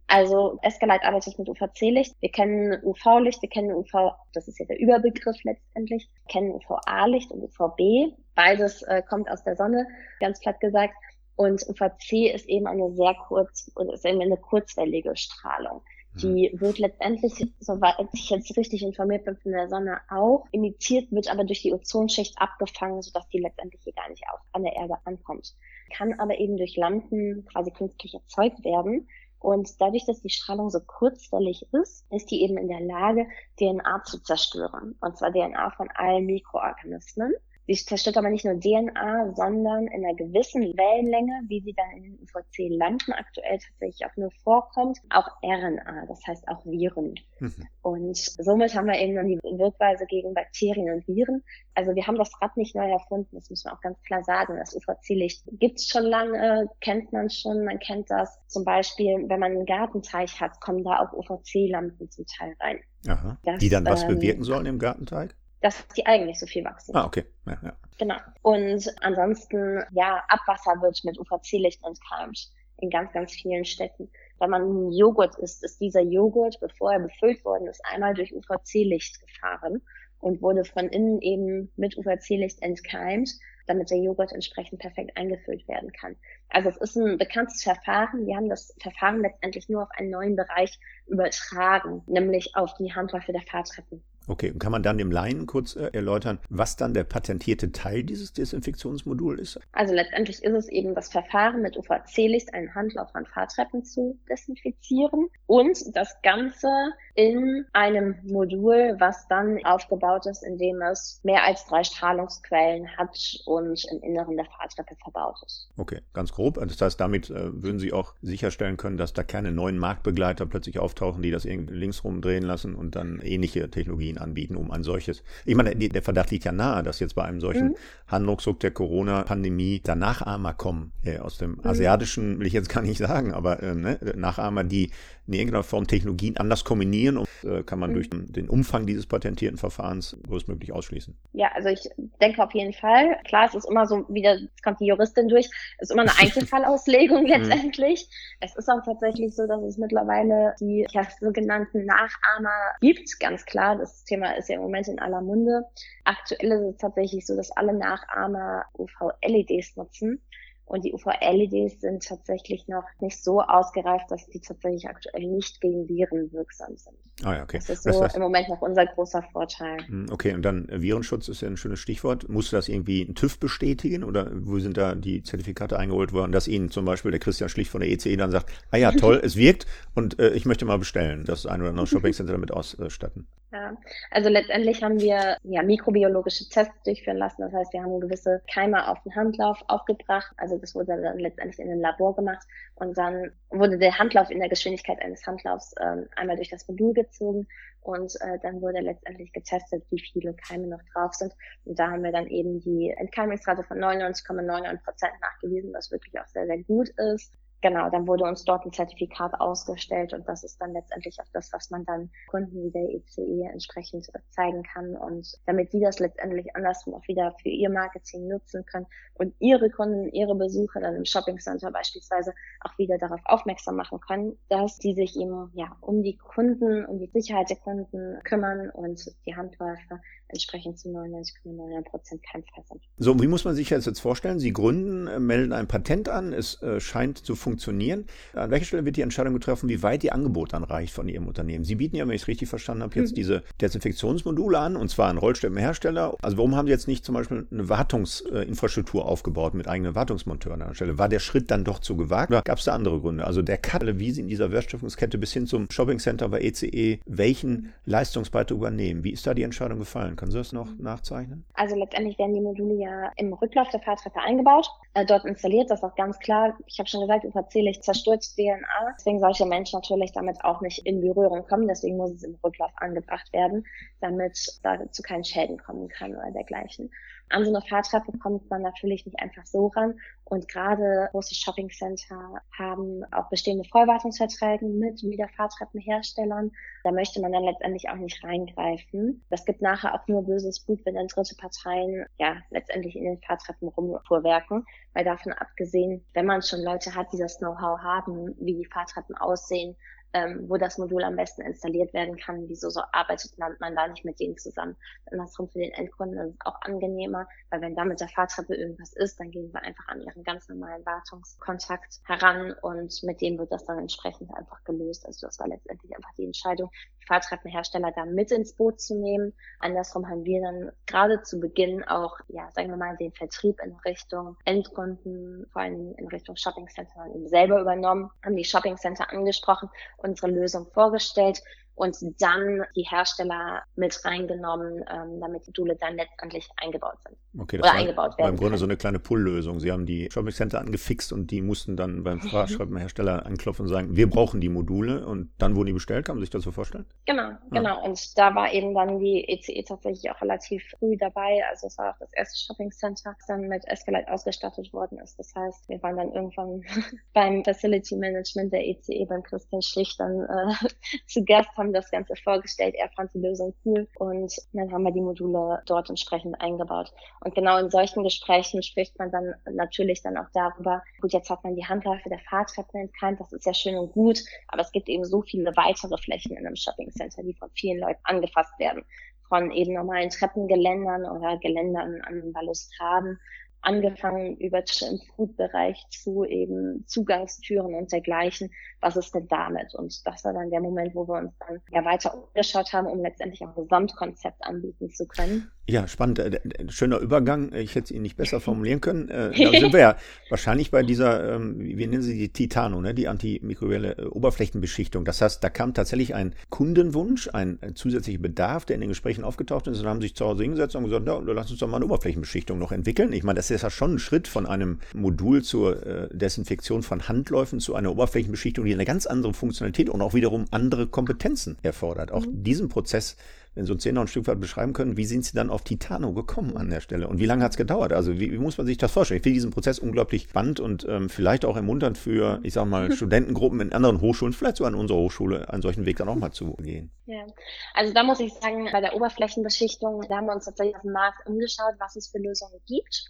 Speaker 2: Also Escalite arbeitet mit UVC-Licht. Wir kennen UV-Licht, wir kennen UV, das ist ja der Überbegriff letztendlich, wir kennen UVA-Licht und UVB. Beides äh, kommt aus der Sonne, ganz platt gesagt. Und UVC ist eben eine sehr kurz, ist eben eine kurzwellige Strahlung. Die mhm. wird letztendlich, soweit ich jetzt richtig informiert bin, von der Sonne auch emittiert, wird aber durch die Ozonschicht abgefangen, sodass die letztendlich hier gar nicht auf, an der Erde ankommt. Kann aber eben durch Lampen quasi künstlich erzeugt werden. Und dadurch, dass die Strahlung so kurzwellig ist, ist die eben in der Lage, DNA zu zerstören. Und zwar DNA von allen Mikroorganismen. Sie zerstört aber nicht nur DNA, sondern in einer gewissen Wellenlänge, wie sie dann in den UVC-Lampen aktuell tatsächlich auch nur vorkommt, auch RNA, das heißt auch Viren. Mhm. Und somit haben wir eben dann die Wirkweise gegen Bakterien und Viren. Also wir haben das Rad nicht neu erfunden, das muss man auch ganz klar sagen. Das UVC-Licht gibt's schon lange, kennt man schon, man kennt das. Zum Beispiel, wenn man einen Gartenteich hat, kommen da auch UVC-Lampen zum Teil rein.
Speaker 1: Aha. Das, die dann was ähm, bewirken sollen im Gartenteig?
Speaker 2: Dass die eigentlich so viel wachsen.
Speaker 1: Ah, okay. Ja, ja.
Speaker 2: Genau. Und ansonsten, ja, Abwasser wird mit UVC-Licht entkeimt in ganz, ganz vielen Städten. Wenn man Joghurt isst, ist dieser Joghurt, bevor er befüllt worden ist, einmal durch UVC-Licht gefahren und wurde von innen eben mit UVC-Licht entkeimt, damit der Joghurt entsprechend perfekt eingefüllt werden kann. Also es ist ein bekanntes Verfahren. Wir haben das Verfahren letztendlich nur auf einen neuen Bereich übertragen, nämlich auf die Handläufe der Fahrtreppen.
Speaker 1: Okay, und kann man dann dem Laien kurz äh, erläutern, was dann der patentierte Teil dieses Desinfektionsmoduls ist?
Speaker 2: Also letztendlich ist es eben das Verfahren mit UVC-Licht einen Handlauf an Fahrtreppen zu desinfizieren und das Ganze in einem Modul, was dann aufgebaut ist, indem es mehr als drei Strahlungsquellen hat und im Inneren der Fahrtreppe verbaut ist.
Speaker 1: Okay, ganz grob. Das heißt, damit äh, würden Sie auch sicherstellen können, dass da keine neuen Marktbegleiter plötzlich auftauchen, die das irgendwie links rumdrehen lassen und dann ähnliche Technologien Technologien anbieten, um ein solches. Ich meine, der Verdacht liegt ja nahe, dass jetzt bei einem solchen mhm. Handlungsdruck der Corona-Pandemie da Nachahmer kommen. Äh, aus dem mhm. asiatischen will ich jetzt gar nicht sagen, aber äh, ne, Nachahmer, die in irgendeiner Form Technologien anders kombinieren und äh, kann man mhm. durch den Umfang dieses patentierten Verfahrens größtmöglich ausschließen.
Speaker 2: Ja, also ich denke auf jeden Fall. Klar, es ist immer so, wieder, es kommt die Juristin durch, es ist immer eine <laughs> Einzelfallauslegung mhm. letztendlich. Es ist auch tatsächlich so, dass es mittlerweile die ja, sogenannten Nachahmer gibt. Ganz klar, das Thema ist ja im Moment in aller Munde. Aktuell ist es tatsächlich so, dass alle Nachahmer UV-LEDs nutzen. Und die UV-LEDs sind tatsächlich noch nicht so ausgereift, dass die tatsächlich aktuell nicht gegen Viren wirksam sind.
Speaker 1: Ah ja, okay.
Speaker 2: Das ist so das heißt, im Moment noch unser großer Vorteil.
Speaker 1: Hm, okay, und dann äh, Virenschutz ist ja ein schönes Stichwort. Muss das irgendwie ein TÜV bestätigen oder wo sind da die Zertifikate eingeholt worden, dass Ihnen zum Beispiel der Christian Schlicht von der ECE dann sagt, ah ja, toll, <laughs> es wirkt und äh, ich möchte mal bestellen, das ein oder andere <laughs> Shoppingcenter damit ausstatten?
Speaker 2: Ja, also letztendlich haben wir ja mikrobiologische Tests durchführen lassen. Das heißt, wir haben gewisse Keime auf den Handlauf aufgebracht. Also das wurde dann letztendlich in einem Labor gemacht und dann wurde der Handlauf in der Geschwindigkeit eines Handlaufs ähm, einmal durch das Modul gezogen und äh, dann wurde letztendlich getestet, wie viele Keime noch drauf sind. Und da haben wir dann eben die Entkeimungsrate von 99,99 Prozent nachgewiesen, was wirklich auch sehr, sehr gut ist genau, dann wurde uns dort ein Zertifikat ausgestellt und das ist dann letztendlich auch das, was man dann Kunden wie der ECE e entsprechend zeigen kann. Und damit die das letztendlich andersrum auch wieder für ihr Marketing nutzen können und ihre Kunden, ihre Besucher dann im Shopping Center beispielsweise auch wieder darauf aufmerksam machen können, dass die sich eben ja um die Kunden, um die Sicherheit der Kunden kümmern und die Handläufer entsprechend zu 99,9 Prozent keimfrei sind.
Speaker 1: So, wie muss man sich das jetzt vorstellen? Sie gründen, äh, melden ein Patent an, es äh, scheint zu funktionieren. An welcher Stelle wird die Entscheidung getroffen, wie weit Ihr Angebot dann reicht von Ihrem Unternehmen? Sie bieten ja, wenn ich es richtig verstanden habe, jetzt mhm. diese Desinfektionsmodule an, und zwar an Rollsteppenhersteller. Also warum haben Sie jetzt nicht zum Beispiel eine Wartungsinfrastruktur aufgebaut mit eigenen Wartungsmonteuren an der Stelle? War der Schritt dann doch zu gewagt oder gab es da andere Gründe? Also der Cut, wie Sie in dieser Wertschöpfungskette bis hin zum Shopping Center bei ECE, e, welchen Leistungsbeitrag übernehmen? Wie ist da die Entscheidung gefallen? Können Sie das noch nachzeichnen?
Speaker 2: Also letztendlich werden die Module ja im Rücklauf der Fahrtreppe eingebaut, äh, dort installiert. Das ist auch ganz klar. Ich habe schon gesagt, überzählig zerstört DNA. Deswegen solche Menschen natürlich damit auch nicht in Berührung kommen. Deswegen muss es im Rücklauf angebracht werden, damit da zu keinen Schäden kommen kann oder dergleichen. An so eine Fahrtreppe kommt man natürlich nicht einfach so ran. Und gerade große Shoppingcenter haben auch bestehende Vollwartungsverträge mit wieder Fahrtreppenherstellern. Da möchte man dann letztendlich auch nicht reingreifen. Das gibt nachher auch nur böses Blut, wenn dann dritte Parteien ja letztendlich in den Fahrtreppen rumfuhrwerken. Weil davon abgesehen, wenn man schon Leute hat, die das Know-how haben, wie die Fahrtreppen aussehen, ähm, wo das Modul am besten installiert werden kann. Wieso so arbeitet man, man da nicht mit denen zusammen? Andersrum für den Endkunden ist es auch angenehmer, weil wenn da mit der Fahrtreppe irgendwas ist, dann gehen wir einfach an ihren ganz normalen Wartungskontakt heran und mit dem wird das dann entsprechend einfach gelöst. Also das war letztendlich einfach die Entscheidung, die Fahrtreppenhersteller da mit ins Boot zu nehmen. Andersrum haben wir dann gerade zu Beginn auch, ja, sagen wir mal, den Vertrieb in Richtung Endkunden, vor allem in Richtung Shopping Center eben selber übernommen, haben die Shopping Center angesprochen unsere Lösung vorgestellt und dann die Hersteller mit reingenommen, ähm, damit die Module dann letztendlich eingebaut sind.
Speaker 1: Okay, das oder war eingebaut werden. Im Grunde so eine kleine Pull-Lösung. Sie haben die Shopping Center angefixt und die mussten dann beim <laughs> Fahrschreibenhersteller anklopfen und sagen, wir brauchen die Module und dann wurden die bestellt. Kann man sich das so vorstellen?
Speaker 2: Genau, ah. genau. Und da war eben dann die ECE e tatsächlich auch relativ früh dabei. Also es war auch das erste Shopping Center, das dann mit Escalite ausgestattet worden ist. Das heißt, wir waren dann irgendwann <laughs> beim Facility Management der ECE e beim Christian Schlicht dann äh, <laughs> zu Gast, haben das Ganze vorgestellt. Er fand die Lösung cool und dann haben wir die Module dort entsprechend eingebaut. Und genau in solchen Gesprächen spricht man dann natürlich dann auch darüber, gut, jetzt hat man die Handläufe der Fahrtreppen entkannt, das ist ja schön und gut, aber es gibt eben so viele weitere Flächen in einem Shoppingcenter, die von vielen Leuten angefasst werden. Von eben normalen Treppengeländern oder Geländern an Balustraden angefangen über im Food-Bereich zu eben Zugangstüren und dergleichen. Was ist denn damit? Und das war dann der Moment, wo wir uns dann ja weiter umgeschaut haben, um letztendlich ein Gesamtkonzept anbieten zu können.
Speaker 1: Ja, spannend. Äh, schöner Übergang. Ich hätte es Ihnen nicht besser formulieren können. Äh, <laughs> da sind wir ja wahrscheinlich bei dieser, ähm, wie nennen Sie die Titano, ne? die antimikrobielle äh, Oberflächenbeschichtung. Das heißt, da kam tatsächlich ein Kundenwunsch, ein zusätzlicher Bedarf, der in den Gesprächen aufgetaucht ist und haben sich zu Hause hingesetzt und gesagt, ja, lass uns doch mal eine Oberflächenbeschichtung noch entwickeln. Ich meine, das ist ja schon ein Schritt von einem Modul zur Desinfektion von Handläufen zu einer Oberflächenbeschichtung, die eine ganz andere Funktionalität und auch wiederum andere Kompetenzen erfordert. Auch mhm. diesen Prozess wenn uns hier noch ein Stück weit beschreiben können, wie sind Sie dann auf Titano gekommen an der Stelle und wie lange hat es gedauert? Also wie, wie, muss man sich das vorstellen? Ich finde diesen Prozess unglaublich spannend und ähm, vielleicht auch ermunternd für, ich sag mal, <laughs> Studentengruppen in anderen Hochschulen, vielleicht sogar an unserer Hochschule, einen solchen Weg dann auch mal zu gehen.
Speaker 2: Ja, also da muss ich sagen, bei der Oberflächenbeschichtung, da haben wir uns tatsächlich auf dem Markt umgeschaut, was es für Lösungen gibt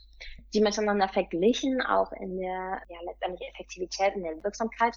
Speaker 2: die miteinander verglichen, auch in der ja, letztendlich Effektivität, in der Wirksamkeit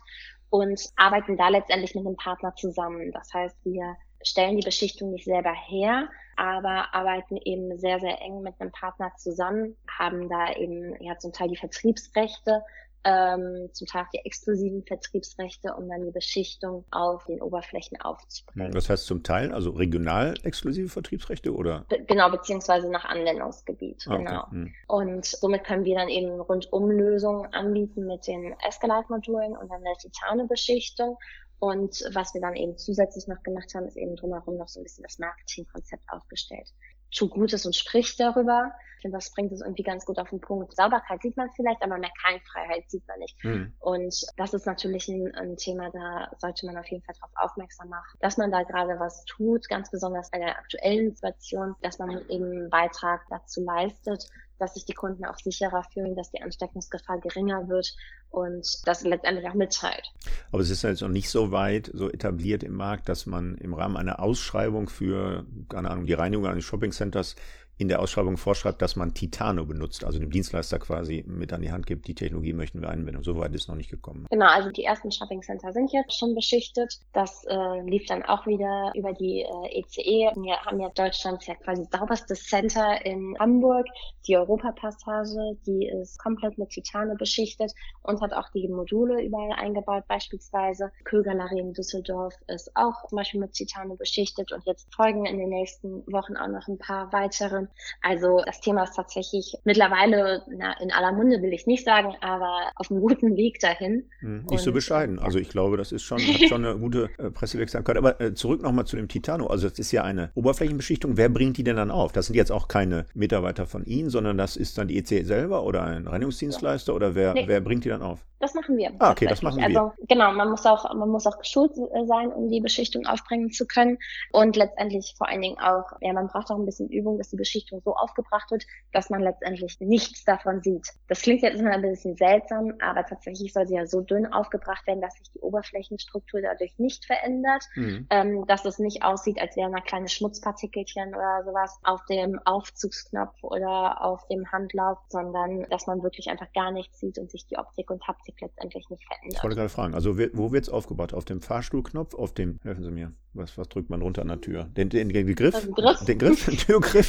Speaker 2: und arbeiten da letztendlich mit einem Partner zusammen. Das heißt, wir stellen die Beschichtung nicht selber her, aber arbeiten eben sehr, sehr eng mit einem Partner zusammen, haben da eben ja zum Teil die Vertriebsrechte ähm, zum Teil die exklusiven Vertriebsrechte, um dann die Beschichtung auf den Oberflächen aufzubringen.
Speaker 1: Das heißt zum Teil, also regional exklusive Vertriebsrechte oder?
Speaker 2: Be genau, beziehungsweise nach Anwendungsgebiet, ah, genau. Hm. Und somit können wir dann eben Rundumlösungen anbieten mit den Escalite-Modulen und dann der Titane-Beschichtung. Und was wir dann eben zusätzlich noch gemacht haben, ist eben drumherum noch so ein bisschen das Marketingkonzept aufgestellt tut Gutes und spricht darüber. Ich finde, das bringt es irgendwie ganz gut auf den Punkt. Sauberkeit sieht man vielleicht, aber mehr Keimfreiheit sieht man nicht. Mhm. Und das ist natürlich ein, ein, Thema, da sollte man auf jeden Fall darauf aufmerksam machen, dass man da gerade was tut, ganz besonders bei der aktuellen Situation, dass man eben einen Beitrag dazu leistet, dass sich die Kunden auch sicherer fühlen, dass die Ansteckungsgefahr geringer wird und das letztendlich auch mitteilt.
Speaker 1: Aber es ist jetzt noch nicht so weit so etabliert im Markt, dass man im Rahmen einer Ausschreibung für, keine Ahnung, die Reinigung eines Shoppingcenters in der Ausschreibung vorschreibt, dass man Titano benutzt, also dem Dienstleister quasi mit an die Hand gibt, die Technologie möchten wir einwenden. So weit ist noch nicht gekommen.
Speaker 2: Genau, also die ersten Shopping Center sind jetzt schon beschichtet. Das äh, lief dann auch wieder über die äh, ECE. Wir haben ja Deutschlands ja quasi sauberstes Center in Hamburg. Die Europapassage, die ist komplett mit Titane beschichtet und hat auch die Module überall eingebaut, beispielsweise. Kögalerie in Düsseldorf ist auch zum Beispiel mit Titane beschichtet und jetzt folgen in den nächsten Wochen auch noch ein paar weitere also das Thema ist tatsächlich mittlerweile na, in aller Munde, will ich nicht sagen, aber auf einem guten Weg dahin.
Speaker 1: Hm, nicht Und, so bescheiden. Also ich glaube, das ist schon, hat schon eine gute äh, Pressewirksamkeit. Aber äh, zurück nochmal zu dem Titano. Also das ist ja eine Oberflächenbeschichtung. Wer bringt die denn dann auf? Das sind jetzt auch keine Mitarbeiter von Ihnen, sondern das ist dann die EC selber oder ein Reinigungsdienstleister ja. oder wer, nee. wer bringt die dann auf?
Speaker 2: Das machen wir.
Speaker 1: Ah, okay, das machen wir.
Speaker 2: Also genau, man muss auch, man muss auch geschult äh, sein, um die Beschichtung aufbringen zu können. Und letztendlich vor allen Dingen auch, ja, man braucht auch ein bisschen Übung, dass die Beschichtung so aufgebracht wird, dass man letztendlich nichts davon sieht. Das klingt jetzt immer ein bisschen seltsam, aber tatsächlich soll sie ja so dünn aufgebracht werden, dass sich die Oberflächenstruktur dadurch nicht verändert, mhm. ähm, dass es nicht aussieht, als wären da kleine Schmutzpartikelchen oder sowas auf dem Aufzugsknopf oder auf dem Handlauf, sondern dass man wirklich einfach gar nichts sieht und sich die Optik und Haptik letztendlich nicht verändert.
Speaker 1: Ich wollte gerade fragen, also wo wird es aufgebaut? Auf dem Fahrstuhlknopf? Auf dem, helfen Sie mir, was, was drückt man runter an der Tür? Den, den, den Griff? Den Griff? <laughs> Den Griff, den Türgriff.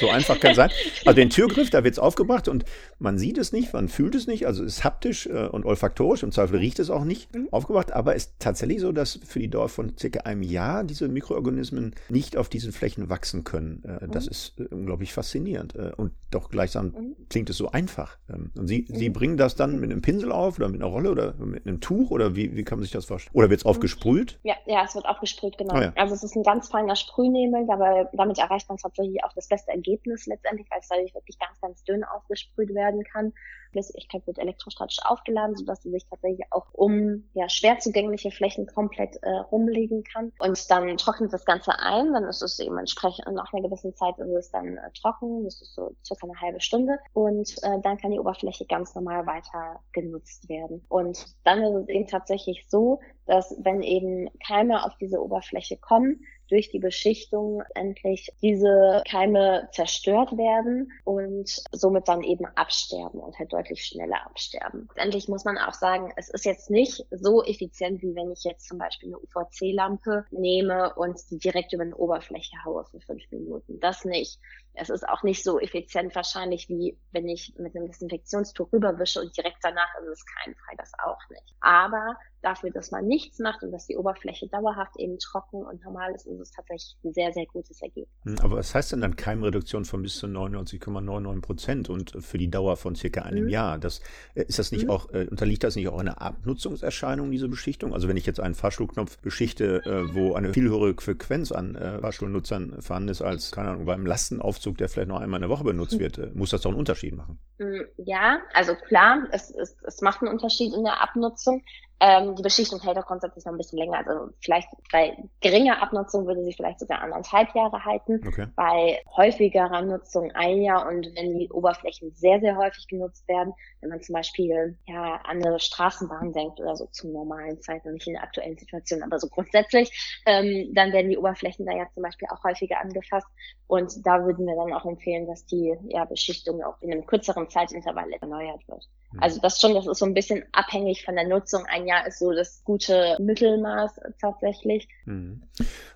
Speaker 1: So einfach kann sein. Also den Türgriff, da wird es aufgebracht und man sieht es nicht, man fühlt es nicht, also es ist haptisch äh, und olfaktorisch, im Zweifel riecht es auch nicht mhm. aufgebracht, aber es ist tatsächlich so, dass für die Dauer von circa einem Jahr diese Mikroorganismen nicht auf diesen Flächen wachsen können. Äh, das mhm. ist äh, unglaublich faszinierend und doch gleichsam mhm. klingt es so einfach. Ähm, und Sie, Sie mhm. bringen das dann mit einem Pinsel auf oder mit einer Rolle oder mit einem Tuch oder wie, wie kann man sich das vorstellen? Oder wird es aufgesprüht?
Speaker 2: Ja, ja, es wird aufgesprüht, genau. Oh ja. Also es ist ein ganz feiner Sprühnebel, aber damit erreicht man tatsächlich auch das beste Ergebnis letztendlich, weil es dadurch wirklich ganz, ganz dünn aufgesprüht werden kann. Flüssigkeit wird elektrostatisch aufgeladen, sodass sie sich tatsächlich auch um ja, schwer zugängliche Flächen komplett äh, rumlegen kann. Und dann trocknet das Ganze ein, dann ist es eben entsprechend nach einer gewissen Zeit ist es dann äh, trocken, das ist so circa eine halbe Stunde und äh, dann kann die Oberfläche ganz normal weiter genutzt werden. Und dann ist es eben tatsächlich so, dass wenn eben Keime auf diese Oberfläche kommen, durch die Beschichtung endlich diese Keime zerstört werden und somit dann eben absterben und halt deutlich schneller absterben. Endlich muss man auch sagen, es ist jetzt nicht so effizient, wie wenn ich jetzt zum Beispiel eine UVC-Lampe nehme und die direkt über eine Oberfläche haue für fünf Minuten. Das nicht. Es ist auch nicht so effizient wahrscheinlich, wie wenn ich mit einem Desinfektionstuch rüberwische und direkt danach ist es keimfrei. Das auch nicht. Aber dafür, dass man nichts macht und dass die Oberfläche dauerhaft eben trocken und normal ist, ist es tatsächlich ein sehr, sehr gutes Ergebnis.
Speaker 1: Hm, aber was heißt denn dann Keimreduktion von bis zu 99,99 Prozent und für die Dauer von circa einem mhm. Jahr? Das, äh, ist das nicht mhm. auch, äh, unterliegt das nicht auch einer Abnutzungserscheinung, diese Beschichtung? Also wenn ich jetzt einen Fahrstuhlknopf beschichte, äh, wo eine viel höhere Frequenz an äh, Fahrstuhlnutzern vorhanden ist als, keine Ahnung, beim Lastenaufzug, der vielleicht noch einmal in der Woche benutzt mhm. wird, äh, muss das doch einen Unterschied machen?
Speaker 2: Hm, ja, also klar, es, es, es macht einen Unterschied in der Abnutzung. Ähm, die Beschichtung hält auch grundsätzlich noch ein bisschen länger. Also vielleicht bei geringer Abnutzung würde sie vielleicht sogar anderthalb Jahre halten. Okay. Bei häufigerer Nutzung ein Jahr und wenn die Oberflächen sehr, sehr häufig genutzt werden, wenn man zum Beispiel ja an eine Straßenbahn denkt oder so zu normalen Zeiten, nicht in der aktuellen Situation, aber so grundsätzlich, ähm, dann werden die Oberflächen da ja zum Beispiel auch häufiger angefasst. Und da würden wir dann auch empfehlen, dass die ja, Beschichtung auch in einem kürzeren Zeitintervall erneuert wird. Mhm. Also das schon, das ist so ein bisschen abhängig von der Nutzung. Ein Jahr ist so das gute Mittelmaß tatsächlich.
Speaker 1: Mhm.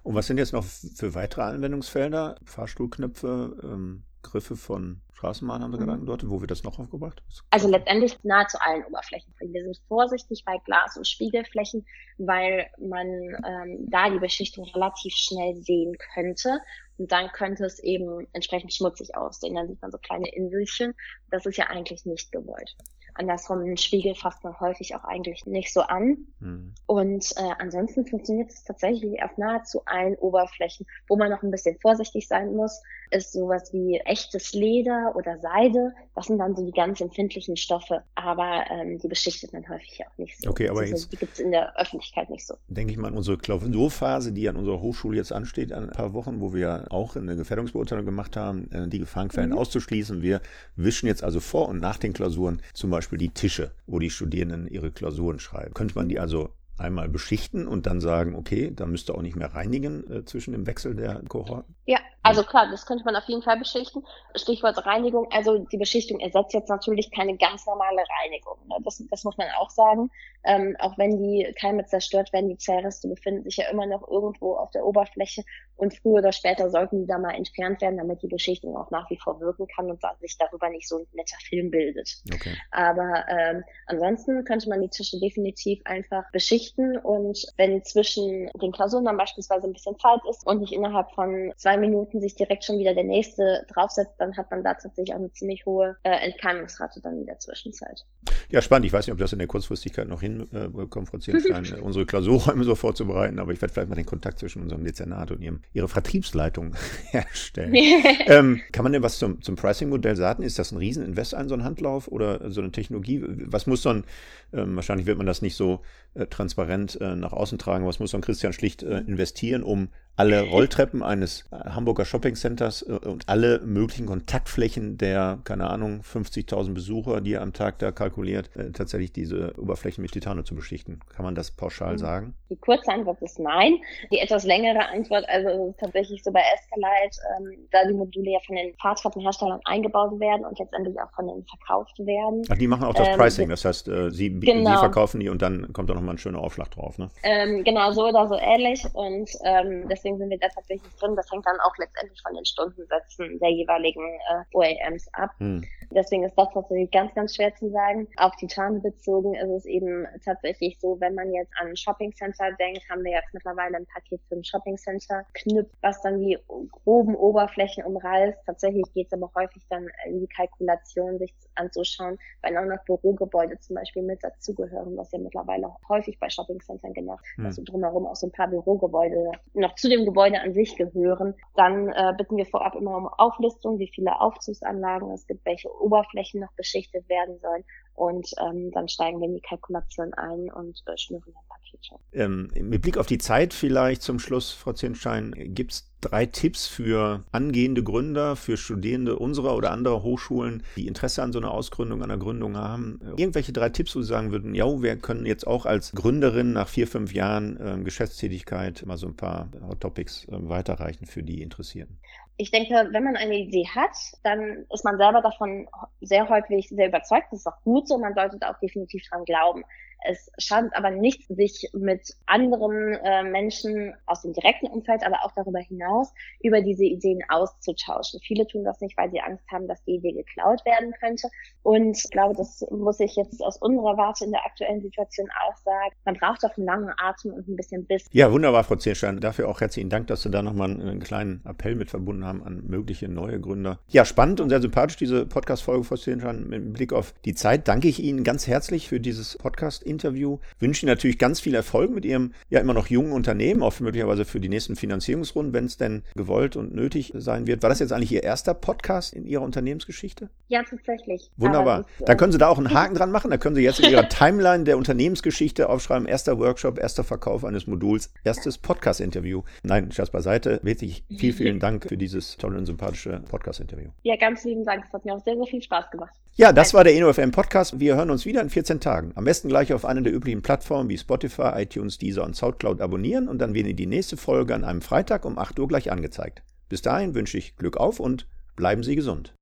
Speaker 1: Und was sind jetzt noch für weitere Anwendungsfelder? Fahrstuhlknöpfe, ähm, Griffe von Straßenbahnen haben wir Gedanken mhm. dort. Wo wird das noch aufgebracht?
Speaker 2: Also letztendlich nahezu allen Oberflächen. Wir sind vorsichtig bei Glas- und Spiegelflächen, weil man ähm, da die Beschichtung relativ schnell sehen könnte. Und dann könnte es eben entsprechend schmutzig aussehen. Dann sieht man so kleine Inselchen. Das ist ja eigentlich nicht gewollt. Andersrum, einen Spiegel fasst man häufig auch eigentlich nicht so an. Mhm. Und äh, ansonsten funktioniert es tatsächlich auf nahezu allen Oberflächen. Wo man noch ein bisschen vorsichtig sein muss, ist sowas wie echtes Leder oder Seide. Das sind dann so die ganz empfindlichen Stoffe, aber ähm, die beschichtet man häufig auch nicht so.
Speaker 1: Okay, aber also,
Speaker 2: jetzt, die gibt es in der Öffentlichkeit nicht so.
Speaker 1: Denke ich mal an unsere Klausurphase, die an unserer Hochschule jetzt ansteht, an ein paar Wochen, wo wir auch eine Gefährdungsbeurteilung gemacht haben, äh, die Gefahrenquellen mhm. auszuschließen. Wir wischen jetzt also vor und nach den Klausuren zum Beispiel die Tische, wo die Studierenden ihre Klausuren schreiben. Könnte man die also einmal beschichten und dann sagen, okay, da müsst ihr auch nicht mehr reinigen äh, zwischen dem Wechsel der Kohorten?
Speaker 2: Ja, also klar, das könnte man auf jeden Fall beschichten. Stichwort Reinigung, also die Beschichtung ersetzt jetzt natürlich keine ganz normale Reinigung. Ne? Das, das muss man auch sagen. Ähm, auch wenn die Keime zerstört werden, die Zellreste befinden sich ja immer noch irgendwo auf der Oberfläche und früher oder später sollten die da mal entfernt werden, damit die Beschichtung auch nach wie vor wirken kann und sich darüber nicht so ein netter Film bildet. Okay. Aber ähm, ansonsten könnte man die Tische definitiv einfach beschichten und wenn zwischen den Klausuren dann beispielsweise ein bisschen Zeit ist und nicht innerhalb von zwei Minuten sich direkt schon wieder der nächste draufsetzt, dann hat man da tatsächlich auch eine ziemlich hohe äh, Entkeimungsrate dann in der Zwischenzeit.
Speaker 1: Ja, spannend. Ich weiß nicht, ob das in der Kurzfristigkeit noch hinbekommt, äh, Frau Zielstein, <laughs> unsere Klausurräume so vorzubereiten, aber ich werde vielleicht mal den Kontakt zwischen unserem Dezernat und ihrem, ihrer Vertriebsleitung <laughs> herstellen. <laughs> ähm, kann man denn was zum, zum Pricing-Modell sagen? Ist das ein Rieseninvest ein so ein Handlauf oder so eine Technologie? Was muss so ein, ähm, wahrscheinlich wird man das nicht so äh, transparent äh, nach außen tragen, was muss so ein Christian Schlicht äh, investieren, um alle Rolltreppen eines äh, Hamburger Shoppingcenters äh, und alle möglichen Kontaktflächen der, keine Ahnung, 50.000 Besucher, die er am Tag da kalkuliert, äh, tatsächlich diese Oberflächen mit Titano zu beschichten. Kann man das pauschal mhm. sagen?
Speaker 2: Die kurze Antwort ist nein. Die etwas längere Antwort, also tatsächlich so bei Escalite, ähm, da die Module ja von den Fahrtreppenherstellern eingebaut werden und letztendlich auch von denen verkauft werden.
Speaker 1: Ach, die machen auch das ähm, Pricing, das heißt, äh, sie, genau. sie verkaufen die und dann kommt da nochmal ein schöner Aufschlag drauf, ne?
Speaker 2: Ähm, genau, so oder so ähnlich und ähm, das deswegen sind wir da tatsächlich drin. Das hängt dann auch letztendlich von den Stundensätzen der jeweiligen äh, OEMs ab. Hm. Deswegen ist das tatsächlich ganz, ganz schwer zu sagen. Auf Titane bezogen ist es eben tatsächlich so, wenn man jetzt an ein Shoppingcenter denkt, haben wir jetzt mittlerweile ein Paket für ein Shoppingcenter knüpft, was dann die groben Oberflächen umreißt. Tatsächlich geht es aber häufig dann in die Kalkulation, sich anzuschauen, weil auch noch Bürogebäude zum Beispiel mit dazugehören, was ja mittlerweile häufig bei Shoppingcentern gemacht, hm. also drumherum auch so ein paar Bürogebäude noch zu dem Gebäude an sich gehören. Dann äh, bitten wir vorab immer um Auflistung, wie viele Aufzugsanlagen es gibt, welche Oberflächen noch beschichtet werden sollen. Und ähm, dann steigen wir in die Kalkulation ein und äh, schnüren ein Paket.
Speaker 1: Ähm, mit Blick auf die Zeit vielleicht zum Schluss, Frau Zinnstein, gibt es drei Tipps für angehende Gründer, für Studierende unserer oder anderer Hochschulen, die Interesse an so einer Ausgründung, an einer Gründung haben? Irgendwelche drei Tipps, wo Sie sagen würden, ja, wir können jetzt auch als Gründerin nach vier, fünf Jahren äh, Geschäftstätigkeit mal so ein paar Hot Topics äh, weiterreichen für die Interessierten?
Speaker 2: Ich denke, wenn man eine Idee hat, dann ist man selber davon sehr häufig sehr überzeugt. Das ist auch gut so. Man sollte da auch definitiv dran glauben. Es schadet aber nicht, sich mit anderen äh, Menschen aus dem direkten Umfeld, aber auch darüber hinaus über diese Ideen auszutauschen. Viele tun das nicht, weil sie Angst haben, dass die Idee geklaut werden könnte. Und ich glaube, das muss ich jetzt aus unserer Warte in der aktuellen Situation auch sagen. Man braucht doch einen langen Atem und ein bisschen Biss.
Speaker 1: Ja, wunderbar, Frau Zierstein. Dafür auch herzlichen Dank, dass Sie da nochmal einen kleinen Appell mit verbunden haben an mögliche neue Gründer. Ja, spannend und sehr sympathisch, diese Podcast-Folge, Frau Zierstein. Mit Blick auf die Zeit danke ich Ihnen ganz herzlich für dieses Podcast Podcast-Interview. Wünsche Ihnen natürlich ganz viel Erfolg mit Ihrem ja immer noch jungen Unternehmen, auch möglicherweise für die nächsten Finanzierungsrunden, wenn es denn gewollt und nötig sein wird. War das jetzt eigentlich Ihr erster Podcast in Ihrer Unternehmensgeschichte?
Speaker 2: Ja, tatsächlich.
Speaker 1: Wunderbar. Ist, da können Sie da auch einen Haken dran machen. Da können Sie jetzt in Ihrer <laughs> Timeline der Unternehmensgeschichte aufschreiben, erster Workshop, erster Verkauf eines Moduls, erstes Podcast-Interview. Nein, Scherz beiseite. Wirklich vielen, vielen Dank für dieses tolle und sympathische Podcast-Interview.
Speaker 2: Ja, ganz lieben Dank. Es hat mir auch sehr, sehr viel Spaß gemacht.
Speaker 1: Ja, das war der InnoFM Podcast. Wir hören uns wieder in 14 Tagen. Am besten gleich auf einer der üblichen Plattformen wie Spotify, iTunes, Deezer und Soundcloud abonnieren und dann werden Ihnen die nächste Folge an einem Freitag um 8 Uhr gleich angezeigt. Bis dahin wünsche ich Glück auf und bleiben Sie gesund.